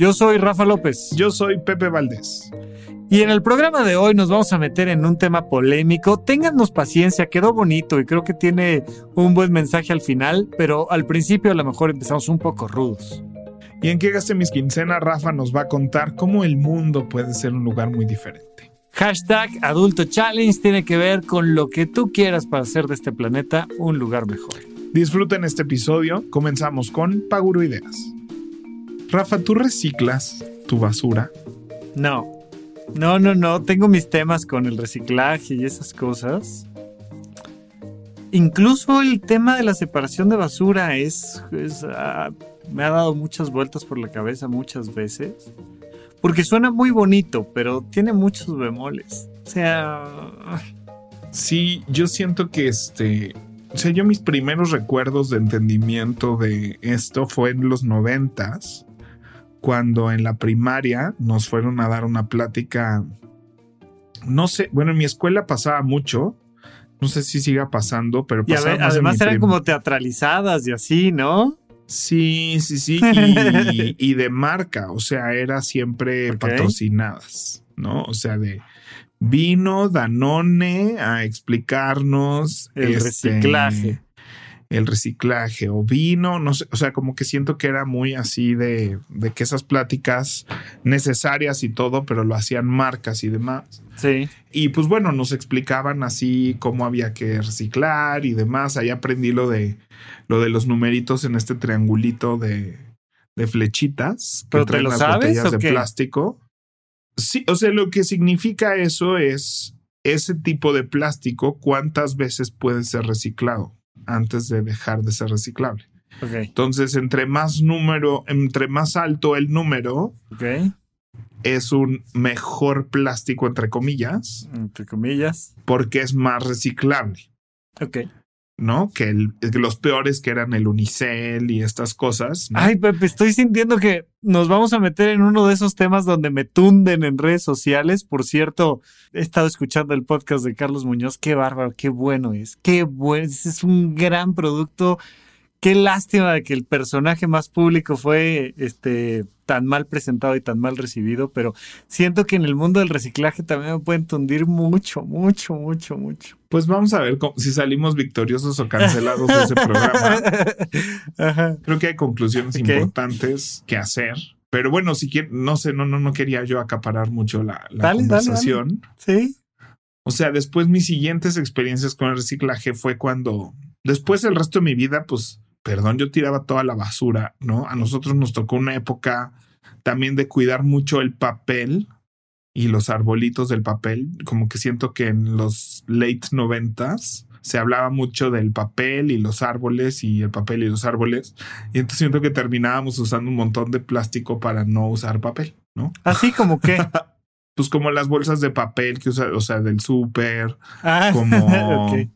Yo soy Rafa López. Yo soy Pepe Valdés. Y en el programa de hoy nos vamos a meter en un tema polémico. Téngannos paciencia, quedó bonito y creo que tiene un buen mensaje al final, pero al principio a lo mejor empezamos un poco rudos. Y en qué gaste mis quincenas, Rafa nos va a contar cómo el mundo puede ser un lugar muy diferente. Hashtag Adulto Challenge tiene que ver con lo que tú quieras para hacer de este planeta un lugar mejor. Disfruten este episodio. Comenzamos con Paguro Ideas. Rafa, ¿tú reciclas tu basura? No. No, no, no. Tengo mis temas con el reciclaje y esas cosas. Incluso el tema de la separación de basura es, ah, me ha dado muchas vueltas por la cabeza muchas veces. Porque suena muy bonito, pero tiene muchos bemoles. O sea... Sí, yo siento que este... O sea, yo mis primeros recuerdos de entendimiento de esto fue en los noventas cuando en la primaria nos fueron a dar una plática, no sé, bueno, en mi escuela pasaba mucho, no sé si siga pasando, pero pasaba y además eran como teatralizadas y así, ¿no? Sí, sí, sí, y, de marca, o sea, era siempre patrocinadas, ¿no? O sea, de vino Danone a explicarnos el este, reciclaje el reciclaje o vino, no sé, o sea, como que siento que era muy así de, de que esas pláticas necesarias y todo, pero lo hacían marcas y demás. Sí. Y pues bueno, nos explicaban así cómo había que reciclar y demás. Ahí aprendí lo de, lo de los numeritos en este triangulito de, de flechitas que traen las botellas de plástico. Sí, o sea, lo que significa eso es ese tipo de plástico, cuántas veces puede ser reciclado antes de dejar de ser reciclable. Entonces, entre más número, entre más alto el número, es un mejor plástico, entre comillas. Entre comillas. Porque es más reciclable. Ok. ¿No? Que, los peores que eran el unicel y estas cosas. Ay, Pepe, estoy sintiendo que nos vamos a meter en uno de esos temas donde me tunden en redes sociales. Por cierto, he estado escuchando el podcast de Carlos Muñoz. Qué bárbaro, qué bueno es. Qué bueno, es un gran producto qué lástima de que el personaje más público fue este tan mal presentado y tan mal recibido, pero siento que en el mundo del reciclaje también me pueden tundir mucho, mucho, mucho, mucho. Pues vamos a ver si salimos victoriosos o cancelados de ese programa. Creo que hay conclusiones importantes que hacer. Pero bueno, si quiero, no sé, no, no, no quería yo acaparar mucho la, conversación. Sí. O sea, después mis siguientes experiencias con el reciclaje fue cuando, después el resto de mi vida, pues perdón, yo tiraba toda la basura, ¿no? A nosotros nos tocó una época también de cuidar mucho el papel y los arbolitos del papel, como que siento que en los late noventas se hablaba mucho del papel y los árboles y el papel y los árboles, y entonces siento que terminábamos usando un montón de plástico para no usar papel, ¿no? Así como que... pues como las bolsas de papel que usa, o sea, del súper, ah, como...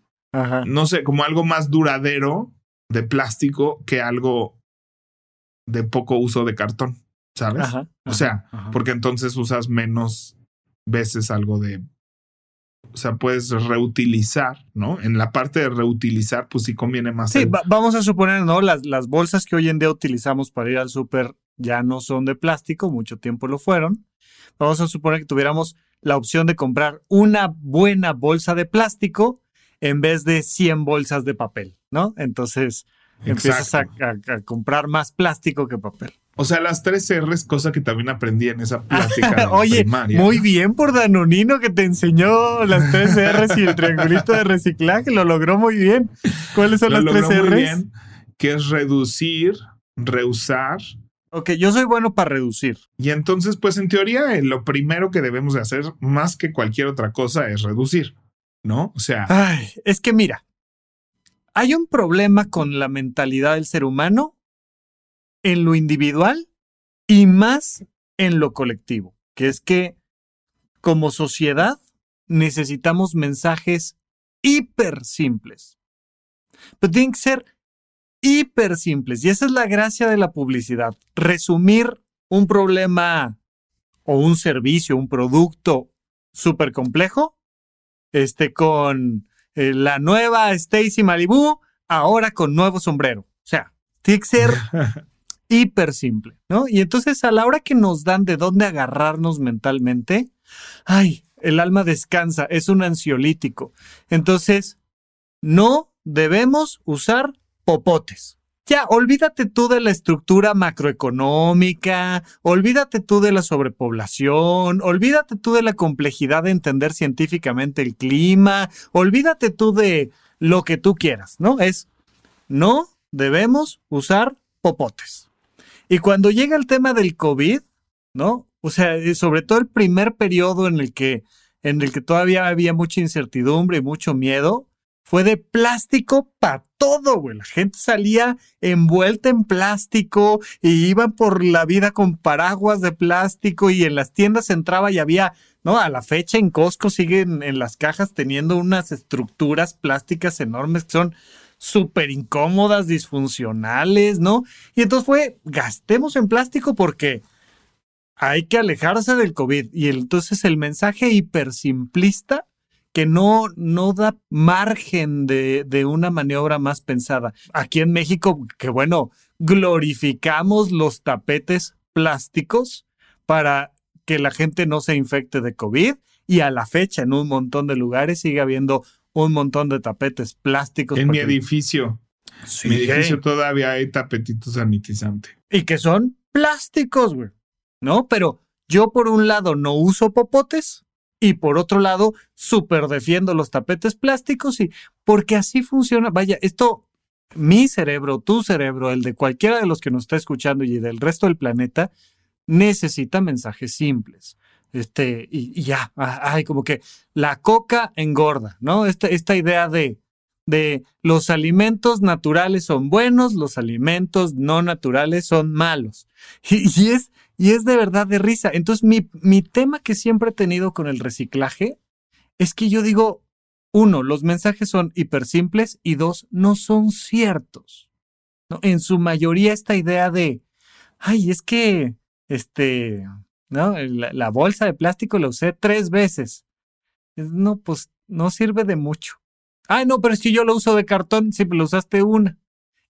No sé, como algo más duradero de plástico que algo de poco uso de cartón, ¿sabes? o sea, porque entonces usas menos veces algo de... O sea, puedes reutilizar, ¿no? En la parte de reutilizar, pues sí conviene más. Sí, vamos a suponer, ¿no? Las, las bolsas que hoy en día utilizamos para ir al súper ya no son de plástico, mucho tiempo lo fueron. Vamos a suponer que tuviéramos la opción de comprar una buena bolsa de plástico en vez de 100 bolsas de papel, ¿no? Entonces empiezas a, comprar más plástico que papel. O sea, las tres R's, cosa que también aprendí en esa plática Oye, muy bien por Danonino que te enseñó las tres R's y el triangulito de reciclaje, lo logró muy bien. ¿Cuáles son las tres R's? Muy bien, que es reducir, reusar. Ok, yo soy bueno para reducir. Y entonces, pues en teoría, eh, lo primero que debemos de hacer, más que cualquier otra cosa, es reducir. ¿No? O sea. Es que mira, hay un problema con la mentalidad del ser humano en lo individual y más en lo colectivo, que es que como sociedad, necesitamos mensajes hiper simples. Pero tienen que ser hiper simples. Y esa es la gracia de la publicidad. Resumir un problema o un servicio, un producto súper complejo, este, con eh, la nueva Stacy Malibu, ahora con nuevo sombrero. O sea, tiene que ser hiper simple, ¿no? Y entonces a la hora que nos dan de dónde agarrarnos mentalmente, ay, el alma descansa, es un ansiolítico. Entonces, no debemos usar popotes. Ya, olvídate tú de la estructura macroeconómica, olvídate tú de la sobrepoblación, olvídate tú de la complejidad de entender científicamente el clima, olvídate tú de lo que tú quieras, ¿no? Es, no debemos usar popotes. Y cuando llega el tema del COVID, ¿no? O sea, sobre todo el primer periodo en el que, en el que todavía había mucha incertidumbre y mucho miedo, fue de plástico para todo, güey. La gente salía envuelta en plástico y iban por la vida con paraguas de plástico y en las tiendas entraba y había, ¿no? A la fecha en Costco siguen en las cajas teniendo unas estructuras plásticas enormes que son súper incómodas, disfuncionales, ¿no? Y entonces fue, gastemos en plástico porque hay que alejarse del COVID. Y entonces el mensaje hipersimplista que no, no da margen de, de, una maniobra más pensada. Aquí en México, que bueno, glorificamos los tapetes plásticos para que la gente no se infecte de COVID y a la fecha en un montón de lugares sigue habiendo un montón de tapetes plásticos. En mi edificio. Sí, mi edificio todavía hay tapetitos sanitizantes. Y que son plásticos, güey. ¿No? Pero yo por un lado no uso popotes y por otro lado súper defiendo los tapetes plásticos y porque así funciona. Vaya, esto, mi cerebro, tu cerebro, el de cualquiera de los que nos está escuchando y del resto del planeta, necesita mensajes simples. Este, y, ya, ay, como que la coca engorda, ¿no? Esta, esta idea de, de los alimentos naturales son buenos, los alimentos no naturales son malos. Y, es, y es de verdad de risa. Entonces, mi, mi tema que siempre he tenido con el reciclaje es que yo digo, uno, los mensajes son hiper simples y dos, no son ciertos. ¿no? En su mayoría esta idea de, ay, es que, este, ¿no? La, bolsa de plástico la usé tres veces. No, pues no sirve de mucho. Ay, no, pero que yo lo uso de cartón, sí, lo usaste una.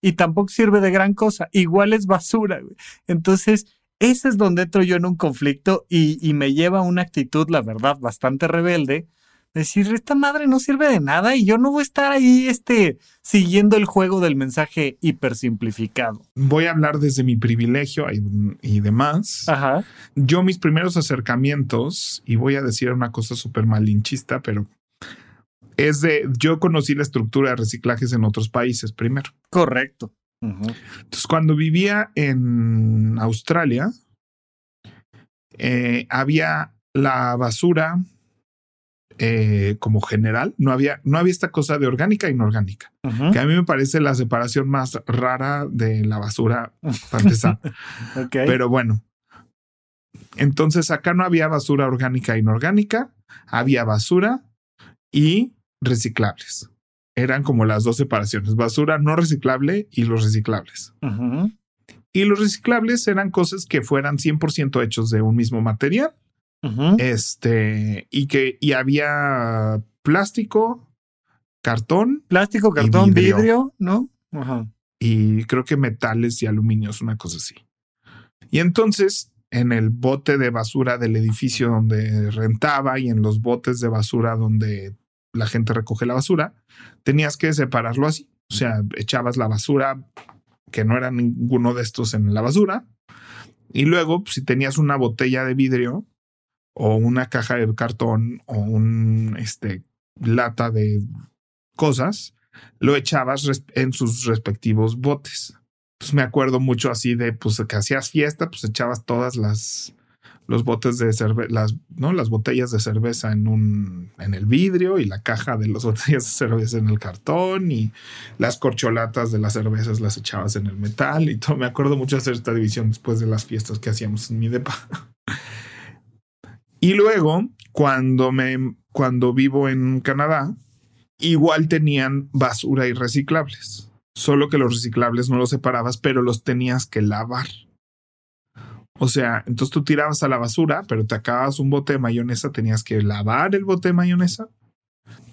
Y tampoco sirve de gran cosa. Igual es basura. Entonces, ese es donde entro yo en un conflicto y, y me lleva a una actitud, la verdad, bastante rebelde, decir, esta madre no sirve de nada y yo no voy a estar ahí este, siguiendo el juego del mensaje hipersimplificado. Voy a hablar desde mi privilegio y, demás. Ajá. Yo mis primeros acercamientos, y voy a decir una cosa súper malinchista, pero es de, yo conocí la estructura de reciclajes en otros países primero. Correcto. Entonces, cuando vivía en Australia, eh, había la basura eh, como general, no había, no había esta cosa de orgánica e inorgánica, que a mí me parece la separación más rara de la basura para empezar. Pero bueno, entonces acá no había basura orgánica e inorgánica, había basura y reciclables. Eran como las dos separaciones, basura no reciclable y los reciclables. Y los reciclables eran cosas que fueran 100% hechos de un mismo material este, y que y había plástico, cartón. Plástico, cartón, vidrio, ¿no? Y creo que metales y aluminios, una cosa así. Y entonces, en el bote de basura del edificio donde rentaba y en los botes de basura donde la gente recoge la basura, tenías que separarlo así. O sea, echabas la basura que no era ninguno de estos en la basura. Y luego, si tenías una botella de vidrio, o una caja de cartón o un este, lata de cosas, lo echabas en sus respectivos botes. Pues me acuerdo mucho así de, pues que hacías fiesta, pues echabas todas las los botes de cerveza, las, ¿no? las botellas de cerveza en un en el vidrio y la caja de las botellas de cerveza en el cartón y las corcholatas de las cervezas las echabas en el metal y todo. Me acuerdo mucho hacer esta división después de las fiestas que hacíamos en mi depa. Y luego, cuando me cuando vivo en Canadá, igual tenían basura y reciclables. Solo que los reciclables no los separabas, pero los tenías que lavar. O sea, entonces tú tirabas a la basura, pero te acabas un bote de mayonesa, tenías que lavar el bote de mayonesa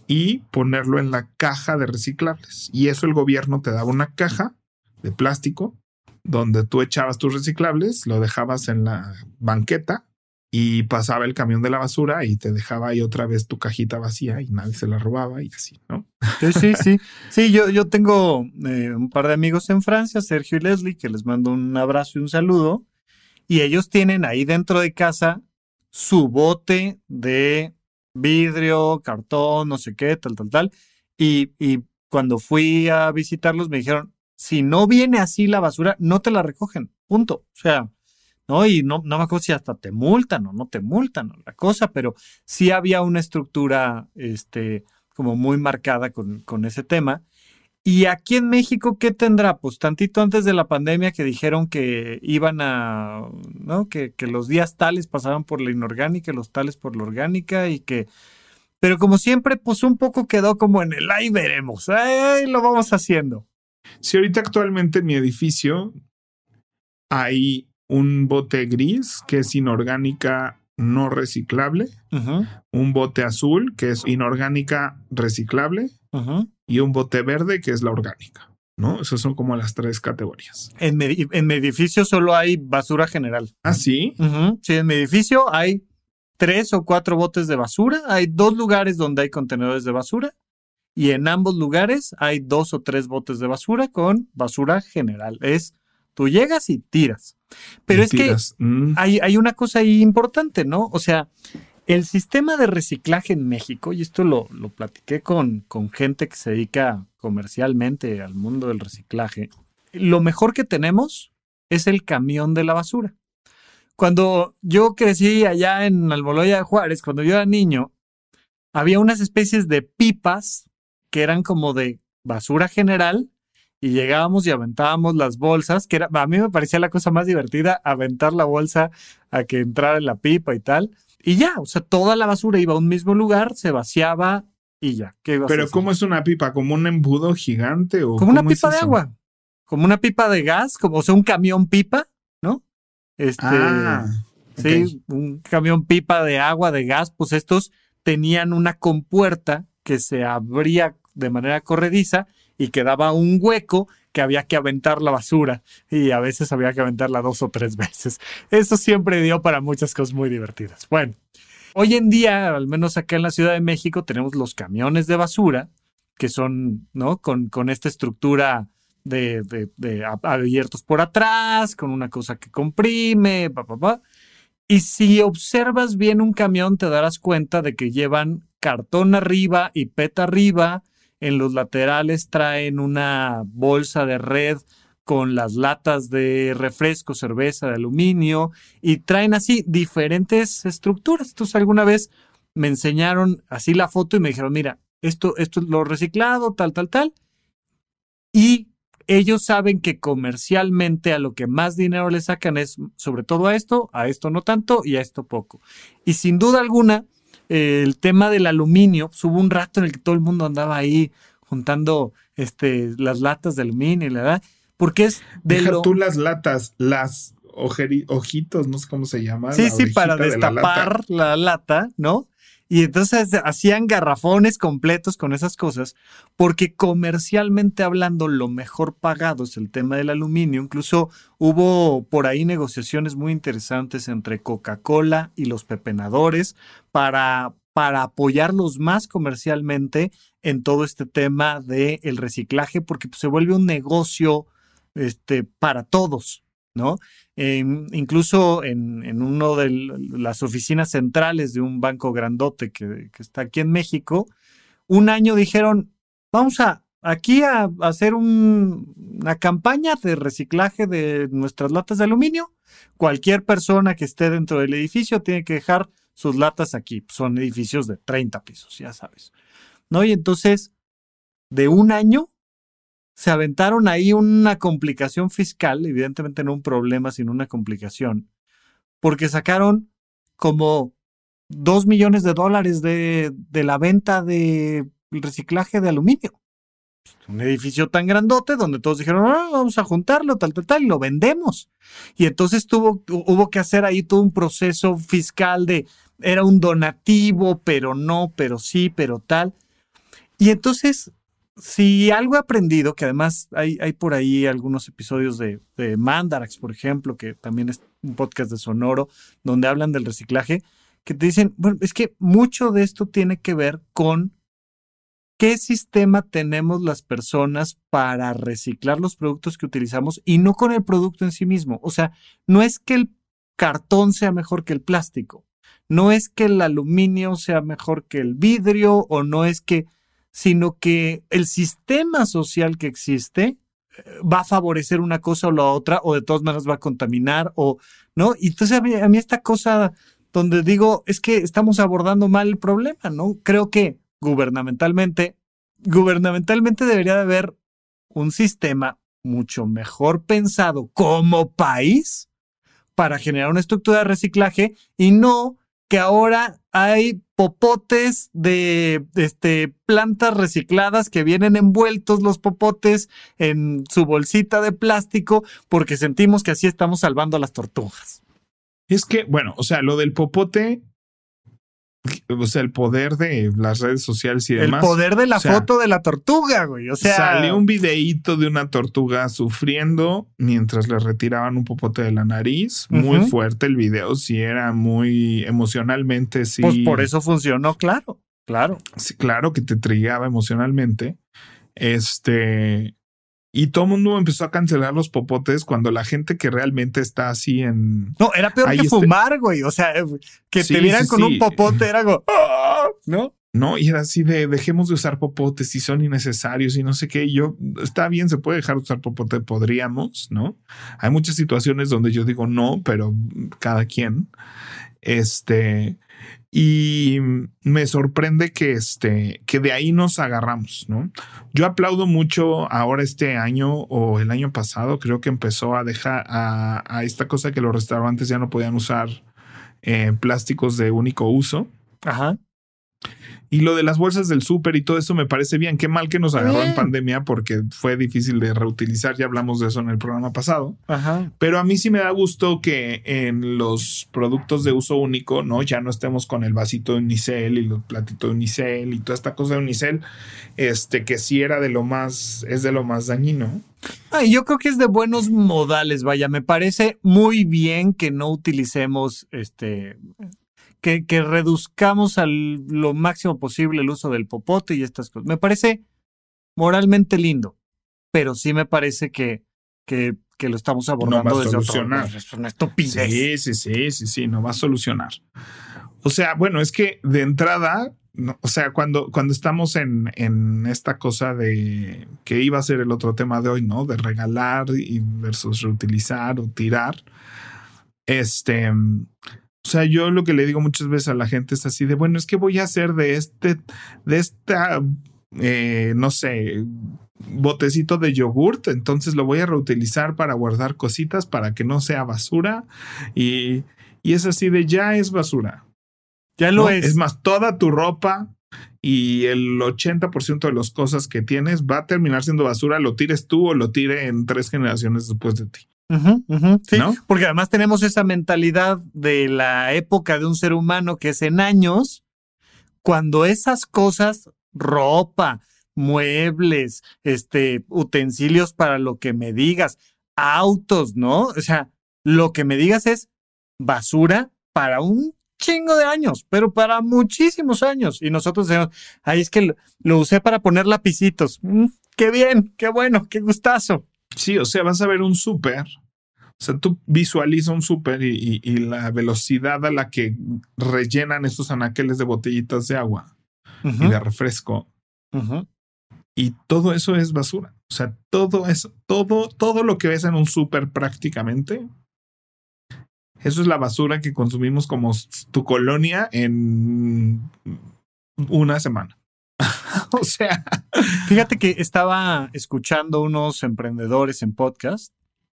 y ponerlo en la caja de reciclables. Y eso el gobierno te daba una caja de plástico donde tú echabas tus reciclables, lo dejabas en la banqueta y pasaba el camión de la basura y te dejaba ahí otra vez tu cajita vacía y nadie se la robaba y así, ¿no? Sí, sí, sí. Sí, yo, yo tengo eh, un par de amigos en Francia, Sergio y Leslie, que les mando un abrazo y un saludo. Y ellos tienen ahí dentro de casa su bote de vidrio, cartón, no sé qué, tal, tal, tal. Y, cuando fui a visitarlos me dijeron, si no viene así la basura, no te la recogen. Punto. O sea, ¿no? Y no, no me acuerdo si hasta te multan o no te multan la cosa, pero sí había una estructura, este, como muy marcada con, con ese tema. Y aquí en México, ¿qué tendrá? Pues tantito antes de la pandemia que dijeron que iban a, ¿no? Que, que los días tales pasaban por la inorgánica, los tales por la orgánica y que, pero como siempre, pues un poco quedó como en el ahí veremos, ahí lo vamos haciendo. Si ahorita actualmente en mi edificio hay un bote gris que es inorgánica no reciclable, un bote azul que es inorgánica reciclable y un bote verde que es la orgánica. ¿No? Esas son como las tres categorías. En mi, en mi edificio solo hay basura general. ¿Ah, sí? Sí, en mi edificio hay tres o cuatro botes de basura. Hay dos lugares donde hay contenedores de basura. Y en ambos lugares hay dos o tres botes de basura con basura general. Es, tú llegas y tiras. Pero es que mm. hay, hay, una cosa ahí importante, ¿no? O sea, el sistema de reciclaje en México, y esto lo, lo platiqué con, con gente que se dedica comercialmente al mundo del reciclaje, lo mejor que tenemos es el camión de la basura. Cuando yo crecí allá en Almoloya de Juárez, cuando yo era niño, había unas especies de pipas que eran como de basura general y llegábamos y aventábamos las bolsas, que era, a mí me parecía la cosa más divertida, aventar la bolsa a que entrara en la pipa y tal. Y ya, o sea, toda la basura iba a un mismo lugar, se vaciaba y ya. Pero ¿cómo es una pipa? ¿Como un embudo gigante? O como una pipa de agua, como una pipa de gas, como o sea, un camión pipa, ¿no? Este, ah, sí, un camión pipa de agua, de gas, pues estos tenían una compuerta que se abría de manera corrediza y quedaba un hueco que había que aventar la basura y a veces había que aventarla dos o tres veces. Eso siempre dio para muchas cosas muy divertidas. Bueno, hoy en día, al menos acá en la Ciudad de México, tenemos los camiones de basura que son, ¿no? Con, con esta estructura de, abiertos por atrás, con una cosa que comprime, pa. Y si observas bien un camión, te darás cuenta de que llevan cartón arriba y peta arriba, en los laterales traen una bolsa de red con las latas de refresco, cerveza de aluminio y traen así diferentes estructuras. Entonces alguna vez me enseñaron así la foto y me dijeron, mira, esto, esto es lo reciclado, tal, tal, tal. Y ellos saben que comercialmente a lo que más dinero le sacan es sobre todo a esto, a esto no tanto y a esto poco. Y sin duda alguna, el tema del aluminio, pues, hubo un rato en el que todo el mundo andaba ahí juntando este, las latas de aluminio, ¿verdad? Porque es de Deja tú las latas, las ojitos, no sé cómo se llama. Sí, sí, para destapar la lata, ¿no? Y entonces hacían garrafones completos con esas cosas, porque comercialmente hablando, lo mejor pagado es el tema del aluminio. Incluso hubo por ahí negociaciones muy interesantes entre Coca-Cola y los pepenadores para, para apoyarlos más comercialmente en todo este tema del el reciclaje, porque pues, se vuelve un negocio este, para todos, ¿no? Incluso en, una de las oficinas centrales de un banco grandote que, está aquí en México, un año dijeron, vamos a aquí a, hacer una campaña de reciclaje de nuestras latas de aluminio. Cualquier persona que esté dentro del edificio tiene que dejar sus latas aquí. Son edificios de 30 pisos, ya sabes. ¿No? Y entonces, de un año se aventaron ahí una complicación fiscal, evidentemente no un problema, sino una complicación, porque sacaron como dos millones de dólares de, de la venta de reciclaje de aluminio. Un edificio tan grandote donde todos dijeron, ah, vamos a juntarlo, tal, tal, tal, y lo vendemos. Y entonces tuvo, hubo que hacer ahí todo un proceso fiscal de, era un donativo, pero no, pero sí, pero tal. Y entonces, si algo he aprendido, que además hay, por ahí algunos episodios de, de Mandarax, por ejemplo, que también es un podcast de Sonoro, donde hablan del reciclaje, que te dicen, bueno, es que mucho de esto tiene que ver con qué sistema tenemos las personas para reciclar los productos que utilizamos y no con el producto en sí mismo. O sea, no es que el cartón sea mejor que el plástico, no es que el aluminio sea mejor que el vidrio o no es que, sino que el sistema social que existe eh, va a favorecer una cosa o la otra o de todas maneras va a contaminar o no. Y entonces a mí, a mí esta cosa donde digo es que estamos abordando mal el problema, ¿no? Creo que gubernamentalmente, gubernamentalmente debería de haber un sistema mucho mejor pensado como país para generar una estructura de reciclaje y no que ahora hay popotes de este, plantas recicladas que vienen envueltos los popotes en su bolsita de plástico porque sentimos que así estamos salvando a las tortugas. Es que, bueno, o sea, lo del popote o sea, el poder de las redes sociales y demás. El poder de la foto de la tortuga, güey. O sea, salió un videíto de una tortuga sufriendo mientras le retiraban un popote de la nariz. Muy fuerte el video, sí era muy emocionalmente, sí. Pues por eso funcionó, claro, claro. Sí, claro que te trigaba emocionalmente. Este, y todo el mundo empezó a cancelar los popotes cuando la gente que realmente está así en. No, era peor que este fumar, güey. O sea, que te vieran con un popote era como. ¡Ah! ¿No? No, y era así de dejemos de usar popotes si son innecesarios y no sé qué. Yo, está bien, se puede dejar de usar popote, podríamos, ¿no? Hay muchas situaciones donde yo digo no, pero cada quien. Este, y me sorprende que, este, que de ahí nos agarramos, ¿no? Yo aplaudo mucho ahora este año o el año pasado, creo que empezó a dejar a, esta cosa que los restaurantes ya no podían usar eh, plásticos de único uso. Ajá. Y lo de las bolsas del súper y todo eso me parece bien. Qué mal que nos agarró en pandemia porque fue difícil de reutilizar. Ya hablamos de eso en el programa pasado. Ajá. Pero a mí sí me da gusto que en los productos de uso único, ¿no? Ya no estemos con el vasito de unicel y los platitos de unicel y toda esta cosa de unicel, este, que sí era de lo más, es de lo más dañino. Ay, yo creo que es de buenos modales, vaya, me parece muy bien que no utilicemos este que, reduzcamos a lo máximo posible el uso del popote y estas cosas. Me parece moralmente lindo, pero sí me parece que, que, que lo estamos abordando no va a solucionar. Es una estupidez. Sí, sí, sí, sí, sí, no va a solucionar. O sea, bueno, es que de entrada, o sea, cuando, cuando estamos en, en esta cosa de que iba a ser el otro tema de hoy, ¿no? De regalar y versus reutilizar o tirar. Este, o sea, yo lo que le digo muchas veces a la gente es así de, bueno, es que voy a hacer de este, de esta, eh, no sé, botecito de yogurt, entonces lo voy a reutilizar para guardar cositas para que no sea basura y, y es así de, ya es basura. Ya lo es. Es más, toda tu ropa y el 80% de las cosas que tienes va a terminar siendo basura, lo tires tú o lo tire en tres generaciones después de ti sí, porque además tenemos esa mentalidad de la época de un ser humano que es en años, cuando esas cosas, ropa, muebles, este, utensilios para lo que me digas, autos, ¿no? O sea, lo que me digas es basura para un chingo de años, pero para muchísimos años. Y nosotros decimos, ahí es que lo, usé para poner lapicitos. Mm, qué bien, qué bueno, qué gustazo. Sí, o sea, vas a ver un súper o sea, tú visualiza un súper y, la velocidad a la que rellenan estos anaqueles de botellitas de agua y de refresco. Y todo eso es basura. O sea, todo eso, todo, todo lo que ves en un súper prácticamente, eso es la basura que consumimos como tu colonia en una semana. o sea. Fíjate que estaba escuchando unos emprendedores en podcast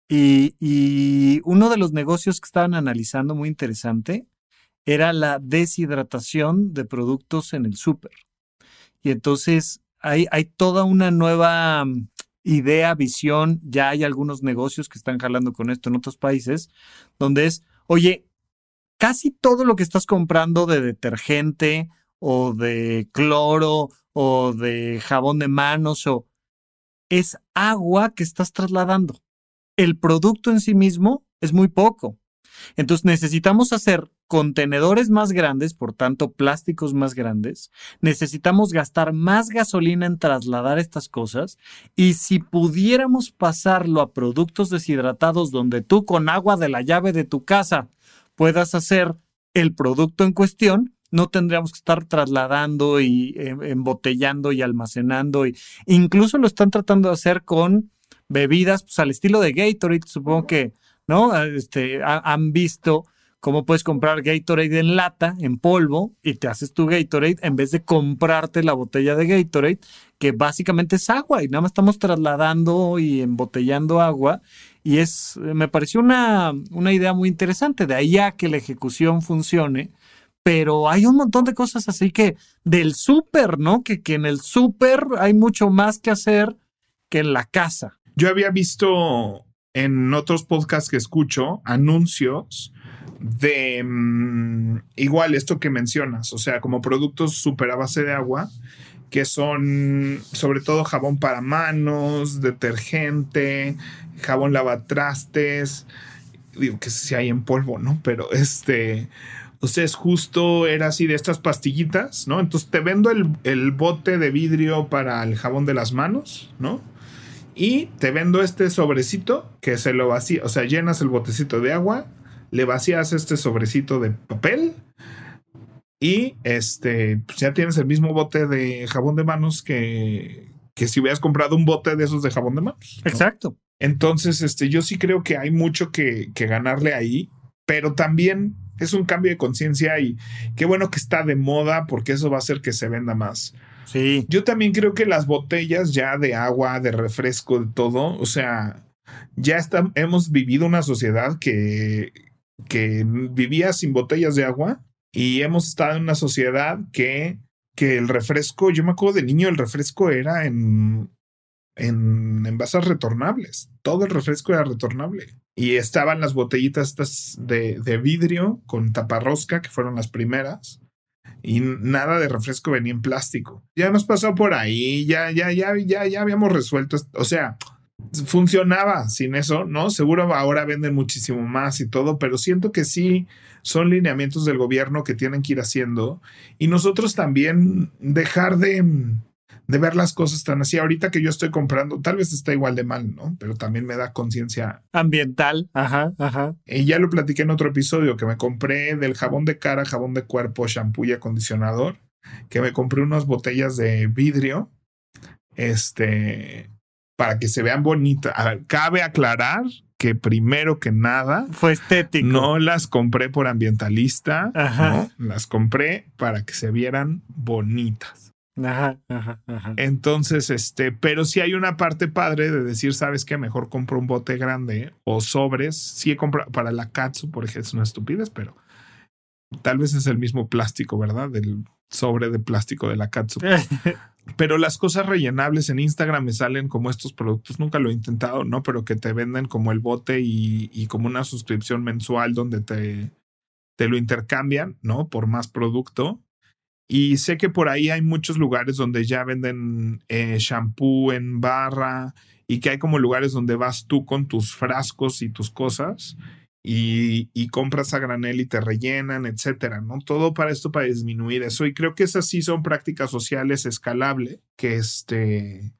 y, uno de los negocios que estaban analizando muy interesante era la deshidratación de productos en el súper. Y entonces hay, hay toda una nueva mm, idea, visión, ya hay algunos negocios que están jalando con esto en otros países, donde es, oye, casi todo lo que estás comprando de detergente o de cloro o de jabón de manos o es agua que estás trasladando. El producto en sí mismo es muy poco. Entonces necesitamos hacer contenedores más grandes, por tanto plásticos más grandes. Necesitamos gastar más gasolina en trasladar estas cosas. Y si pudiéramos pasarlo a productos deshidratados donde tú con agua de la llave de tu casa puedas hacer el producto en cuestión, no tendríamos que estar trasladando y em, embotellando y almacenando. Y, incluso lo están tratando de hacer con bebidas pues, al estilo de Gatorade. Supongo que ¿no? Ah, este, han visto cómo puedes comprar Gatorade en lata, en polvo, y te haces tu Gatorade en vez de comprarte la botella de Gatorade, que básicamente es agua, y nada más estamos trasladando y embotellando agua. Y es, me pareció una, una idea muy interesante, de ahí a que la ejecución funcione pero hay un montón de cosas así que del súper, ¿no? Que, que en el súper hay mucho más que hacer que en la casa. Yo había visto en otros podcasts que escucho anuncios de mm, igual esto que mencionas, o sea, como productos súper a base de agua, que son sobre todo jabón para manos, detergente, jabón lavatrastes, digo que si hay en polvo, ¿no? Pero este, entonces justo era así de estas pastillitas, ¿no? Entonces te vendo el, bote de vidrio para el jabón de las manos, ¿no? Y te vendo este sobrecito que se lo vacía, o sea, llenas el botecito de agua, le vacías este sobrecito de papel y este, pues ya tienes el mismo bote de jabón de manos que, que si hubieras comprado un bote de esos de jabón de manos. Exacto. Entonces, este, yo sí creo que hay mucho que, que ganarle ahí, pero también es un cambio de conciencia y qué bueno que está de moda porque eso va a hacer que se venda más. Sí. Yo también creo que las botellas ya de agua, de refresco, de todo, o sea, ya está, hemos vivido una sociedad que, que vivía sin botellas de agua y hemos estado en una sociedad que, que el refresco, yo me acuerdo de niño, el refresco era en, en envases retornables. Todo el refresco era retornable. Y estaban las botellitas estas de, de vidrio con taparrosca, que fueron las primeras. Y nada de refresco venía en plástico. Ya nos pasó por ahí, ya, ya, ya, ya, ya habíamos resuelto. O sea, funcionaba sin eso, ¿no? Seguro ahora venden muchísimo más y todo, pero siento que sí son lineamientos del gobierno que tienen que ir haciendo. Y nosotros también dejar de de ver las cosas tan así. Ahorita que yo estoy comprando, tal vez está igual de mal, ¿no? Pero también me da conciencia ambiental. Ajá, ajá. Y ya lo platiqué en otro episodio que me compré del jabón de cara, jabón de cuerpo, shampoo y acondicionador, que me compré unas botellas de vidrio, este, para que se vean bonitas. A ver, cabe aclarar que primero que nada fue estético. No las compré por ambientalista, Ajá. las compré para que se vieran bonitas. Ajá, ajá, ajá. Entonces, este, pero si hay una parte padre de decir, ¿sabes qué? Mejor compro un bote grande o sobres. Sí he comprado para la Katsu, por ejemplo, es una estupidez, pero tal vez es el mismo plástico, ¿verdad? Del sobre de plástico de la Katsu. pero las cosas rellenables en Instagram me salen como estos productos, nunca lo he intentado, ¿no? Pero que te venden como el bote y, y como una suscripción mensual donde te, te lo intercambian, ¿no? Por más producto. Y sé que por ahí hay muchos lugares donde ya venden eh, shampoo en barra y que hay como lugares donde vas tú con tus frascos y tus cosas y, y, compras a granel y te rellenan, etcétera, ¿no? Todo para esto, para disminuir eso. Y creo que esas sí son prácticas sociales escalables que este.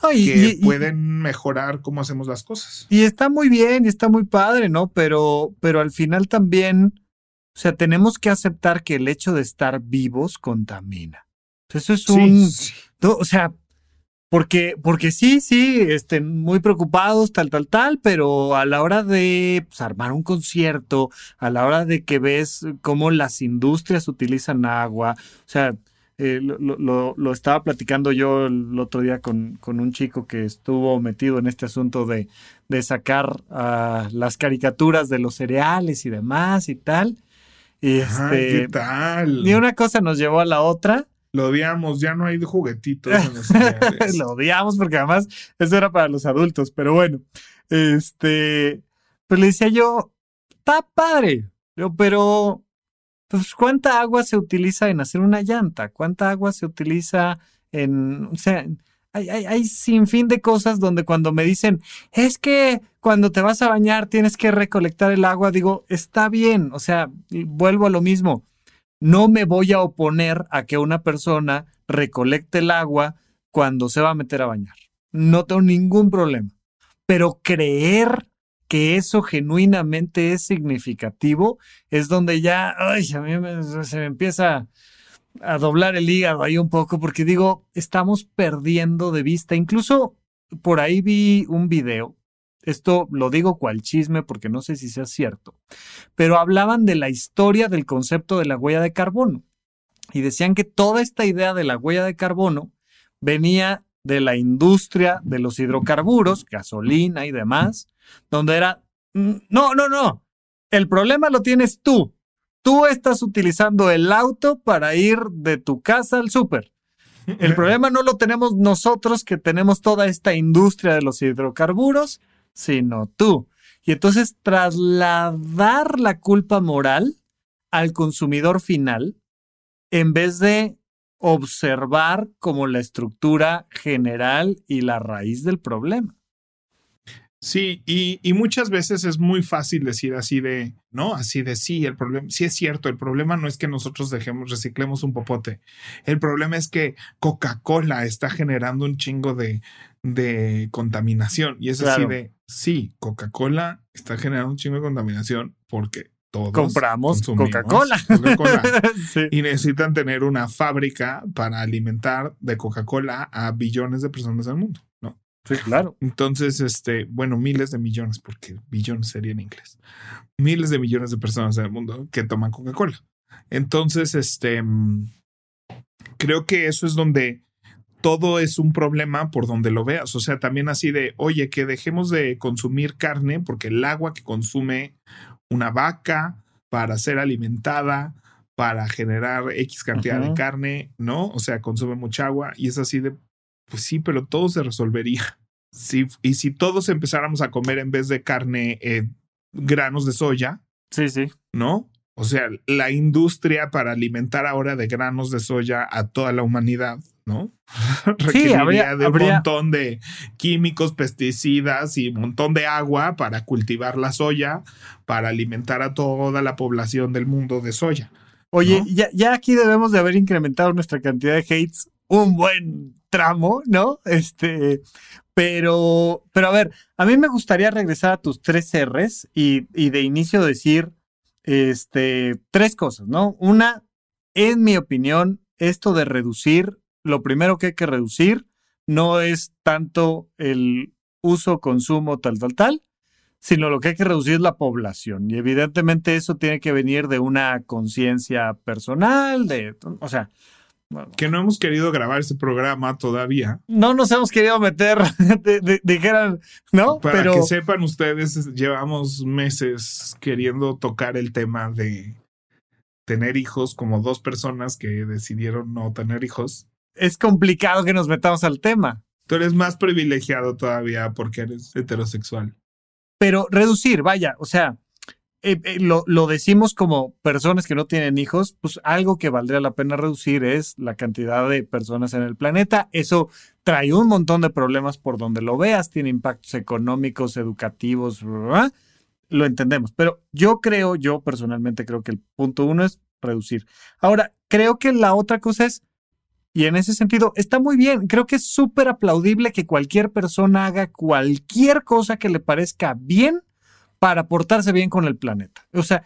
que pueden mejorar cómo hacemos las cosas. Y está muy bien, y está muy padre, ¿no? Pero, pero al final también sea, tenemos que aceptar que el hecho de estar vivos contamina. Eso es un... o sea, porque, porque sí, sí, estén muy preocupados, tal, tal, tal, pero a la hora de pues, armar un concierto, a la hora de que ves cómo las industrias utilizan agua, o sea, eh, lo, lo, estaba platicando yo el otro día con, con, un chico que estuvo metido en este asunto de, de sacar uh, las caricaturas de los cereales y demás y tal. Y este. ¿Qué tal? y una cosa nos llevó a la otra. Lo odiamos, ya no hay juguetitos en los lo odiamos porque además eso era para los adultos, pero bueno, este, pues le decía yo, está padre, Yo, pero pues cuánta agua se utiliza en hacer una llanta, cuánta agua se utiliza en, o sea, hay, hay, hay sin fin de cosas donde cuando me dicen, es que cuando te vas a bañar tienes que recolectar el agua, digo, está bien, o sea, vuelvo a lo mismo. No me voy a oponer a que una persona recolecte el agua cuando se va a meter a bañar. No tengo ningún problema. Pero creer que eso genuinamente es significativo es donde ya, ay, a mí se me empieza a doblar el hígado ahí un poco porque digo, estamos perdiendo de vista. Incluso por ahí vi un video, esto lo digo cual chisme porque no sé si sea cierto, pero hablaban de la historia del concepto de la huella de carbono y decían que toda esta idea de la huella de carbono venía de la industria de los hidrocarburos, gasolina y demás, donde era, "Mm, no, no, no, el problema lo tienes tú. Tú estás utilizando el auto para ir de tu casa al súper. El problema no lo tenemos nosotros que tenemos toda esta industria de los hidrocarburos, sino tú. Y entonces trasladar la culpa moral al consumidor final en vez de observar como la estructura general y la raíz del problema. Sí, y, y muchas veces es muy fácil decir así de, no, así de sí, el problema, sí es cierto, el problema no es que nosotros dejemos, reciclemos un popote. El problema es que Coca-Cola está generando un chingo de, de contaminación. Y es así de, sí, Coca-Cola está generando un chingo de contaminación porque todos Compramos Coca-Cola. Coca-Cola. Sí. y necesitan tener una fábrica para alimentar de Coca-Cola a billones de personas del mundo. Sí, claro. Entonces, este, bueno, miles de millones, porque billones sería en inglés. Miles de millones de personas en el mundo que toman Coca-Cola. Entonces, este, mm, creo que eso es donde todo es un problema por donde lo veas. O sea, también así de, oye, que dejemos de consumir carne porque el agua que consume una vaca para ser alimentada, para generar X cantidad de carne, ¿no? O sea, consume mucha agua y es así de, pues sí, pero todo se resolvería. Sí, y si todos empezáramos a comer en vez de carne eh, granos de soya, Sí, sí. ¿no? O sea, la industria para alimentar ahora de granos de soya a toda la humanidad, ¿no? Requeriría habría- de un montón de químicos, pesticidas y un montón de agua para cultivar la soya, para alimentar a toda la población del mundo de soya. Oye, ¿No? ya, ya aquí debemos de haber incrementado nuestra cantidad de hates un buen tramo, ¿no? Este, pero, pero a ver, a mí me gustaría regresar a tus tres R's y, de inicio decir, este, tres cosas, ¿no? Una, en mi opinión, esto de reducir, lo primero que hay que reducir no es tanto el uso, consumo, tal, tal, tal, sino lo que hay que reducir es la población. Y evidentemente eso tiene que venir de una conciencia personal, de, o sea, Que no hemos querido grabar este programa todavía. no nos hemos querido meter, dijeran, ¿no? Para Pero que sepan ustedes, es- llevamos meses queriendo tocar el tema de tener hijos como dos personas que decidieron no tener hijos. es complicado que nos metamos al tema. Tú eres más privilegiado todavía porque eres heterosexual. Pero reducir, vaya, o sea, eh, eh, lo, lo decimos como personas que no tienen hijos, pues algo que valdría la pena reducir es la cantidad de personas en el planeta. Eso trae un montón de problemas por donde lo veas, tiene impactos económicos, educativos, lo entendemos. Pero yo creo, yo personalmente creo que el punto uno es reducir. Ahora, creo que la otra cosa es, y en ese sentido, está muy bien, creo que es súper aplaudible que cualquier persona haga cualquier cosa que le parezca bien para portarse bien con el planeta. O sea,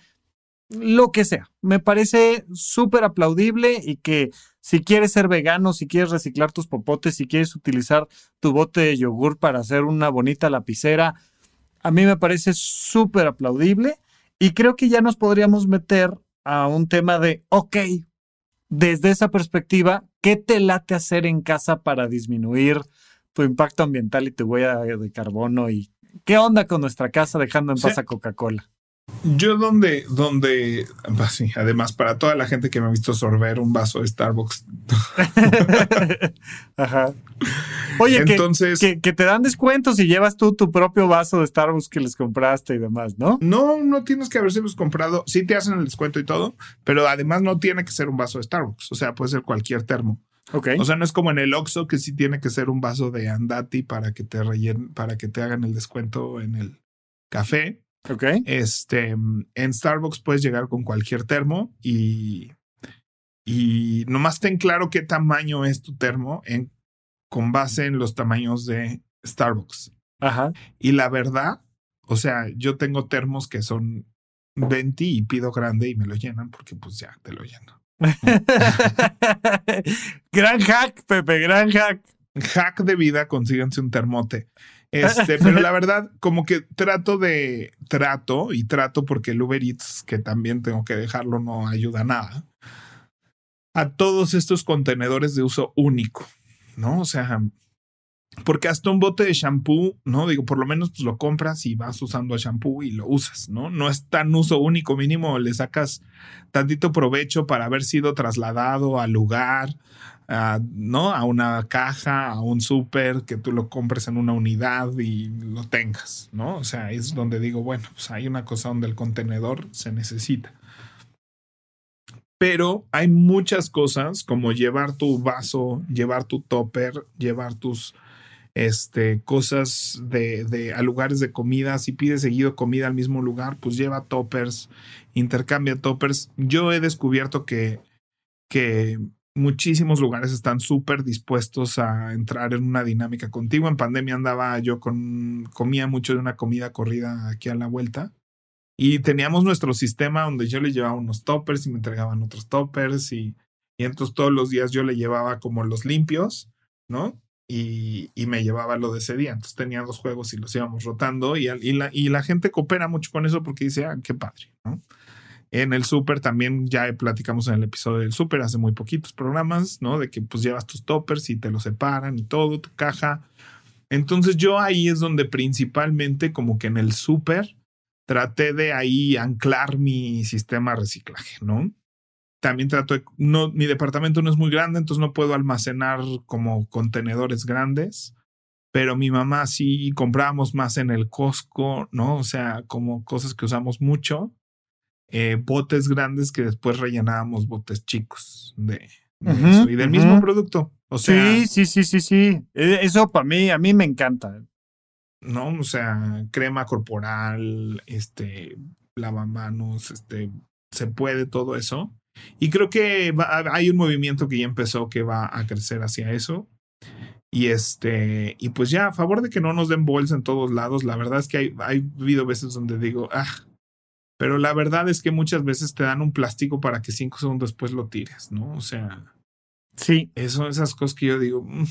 lo que sea. Me parece súper aplaudible y que si quieres ser vegano, si quieres reciclar tus popotes, si quieres utilizar tu bote de yogur para hacer una bonita lapicera, a mí me parece súper aplaudible y creo que ya nos podríamos meter a un tema de, ok, desde esa perspectiva, ¿qué te late hacer en casa para disminuir tu impacto ambiental y tu huella de carbono y ¿Qué onda con nuestra casa dejando en paz a Coca-Cola? Yo donde, donde, pues sí, además para toda la gente que me ha visto sorber un vaso de Starbucks. Ajá. Oye, que- Entonces, que, que te dan descuentos si llevas tú tu propio vaso de Starbucks que les compraste y demás, ¿no? no, no tienes que habérselos comprado. Sí te hacen el descuento y todo, pero además no tiene que ser un vaso de Starbucks. O sea, puede ser cualquier termo. Ok. O sea, no es como en el Oxxo que sí tiene que ser un vaso de Andati para que te rellen, para que te hagan el descuento en el café. Ok. Este, en Starbucks puedes llegar con cualquier termo y, y nomás ten claro qué tamaño es tu termo en, con base en los tamaños de Starbucks. Ajá. Y la verdad, o sea, yo tengo termos que son 20 y pido grande y me lo llenan porque pues ya te lo lleno. gran hack, Pepe, gran hack. Hack de vida, consíganse un termote. Este, pero la verdad, como que trato de, trato y trato porque el Uber Eats, que también tengo que dejarlo, no ayuda a nada. A todos estos contenedores de uso único, ¿no? O sea, porque hasta un bote de shampoo, ¿no? Digo, por lo menos pues lo compras y vas usando el shampoo y lo usas, ¿no? No es tan uso único, mínimo le sacas tantito provecho para haber sido trasladado al lugar, a, ¿no? A una caja, a un súper, que tú lo compres en una unidad y lo tengas, ¿no? O sea, es donde digo, bueno, pues hay una cosa donde el contenedor se necesita. Pero hay muchas cosas como llevar tu vaso, llevar tu topper, llevar tus este, cosas de, de a lugares de comida. Si pides seguido comida al mismo lugar, pues lleva toppers, intercambia toppers. Yo he descubierto que, que muchísimos lugares están súper dispuestos a entrar en una dinámica contigo. En pandemia andaba yo comía mucho de una comida corrida aquí a la vuelta. Y teníamos nuestro sistema donde yo le llevaba unos toppers y me entregaban otros toppers y, y entonces todos los días yo le llevaba como los limpios, ¿no? Y, me llevaba lo de ese día. Entonces tenía dos juegos y los íbamos rotando y la gente coopera mucho con eso porque dice, ah, qué padre, ¿no? En el súper también ya platicamos en el episodio del súper hace muy poquitos programas, ¿no? De que pues llevas tus toppers y te los separan y todo, tu caja. Entonces yo ahí es donde principalmente como que en el súper traté de ahí anclar mi sistema de reciclaje, ¿no? También trato de, no, mi departamento no es muy grande, entonces no puedo almacenar como contenedores grandes, pero mi mamá sí comprábamos más en el Costco, ¿no? O sea, como cosas que usamos mucho, eh, botes grandes que después rellenábamos botes chicos de, de Ujú, eso y del mismo ujú. producto. O sea, sí, sí, sí, sí, sí. Eh, Eso para mí, a mí me encanta. ¿no? O sea, crema corporal, este, lavamanos, este, se puede todo eso. Y creo que va- hay un movimiento que ya empezó que va a crecer hacia eso. Y este, y pues ya, a favor de que no nos den bolsa en todos lados, la verdad es que hay, hay habido veces donde digo, ah, pero la verdad es que muchas veces te dan un plástico para que cinco segundos después lo tires, ¿no? O sea, Sí. eso, esas cosas que yo digo. mm.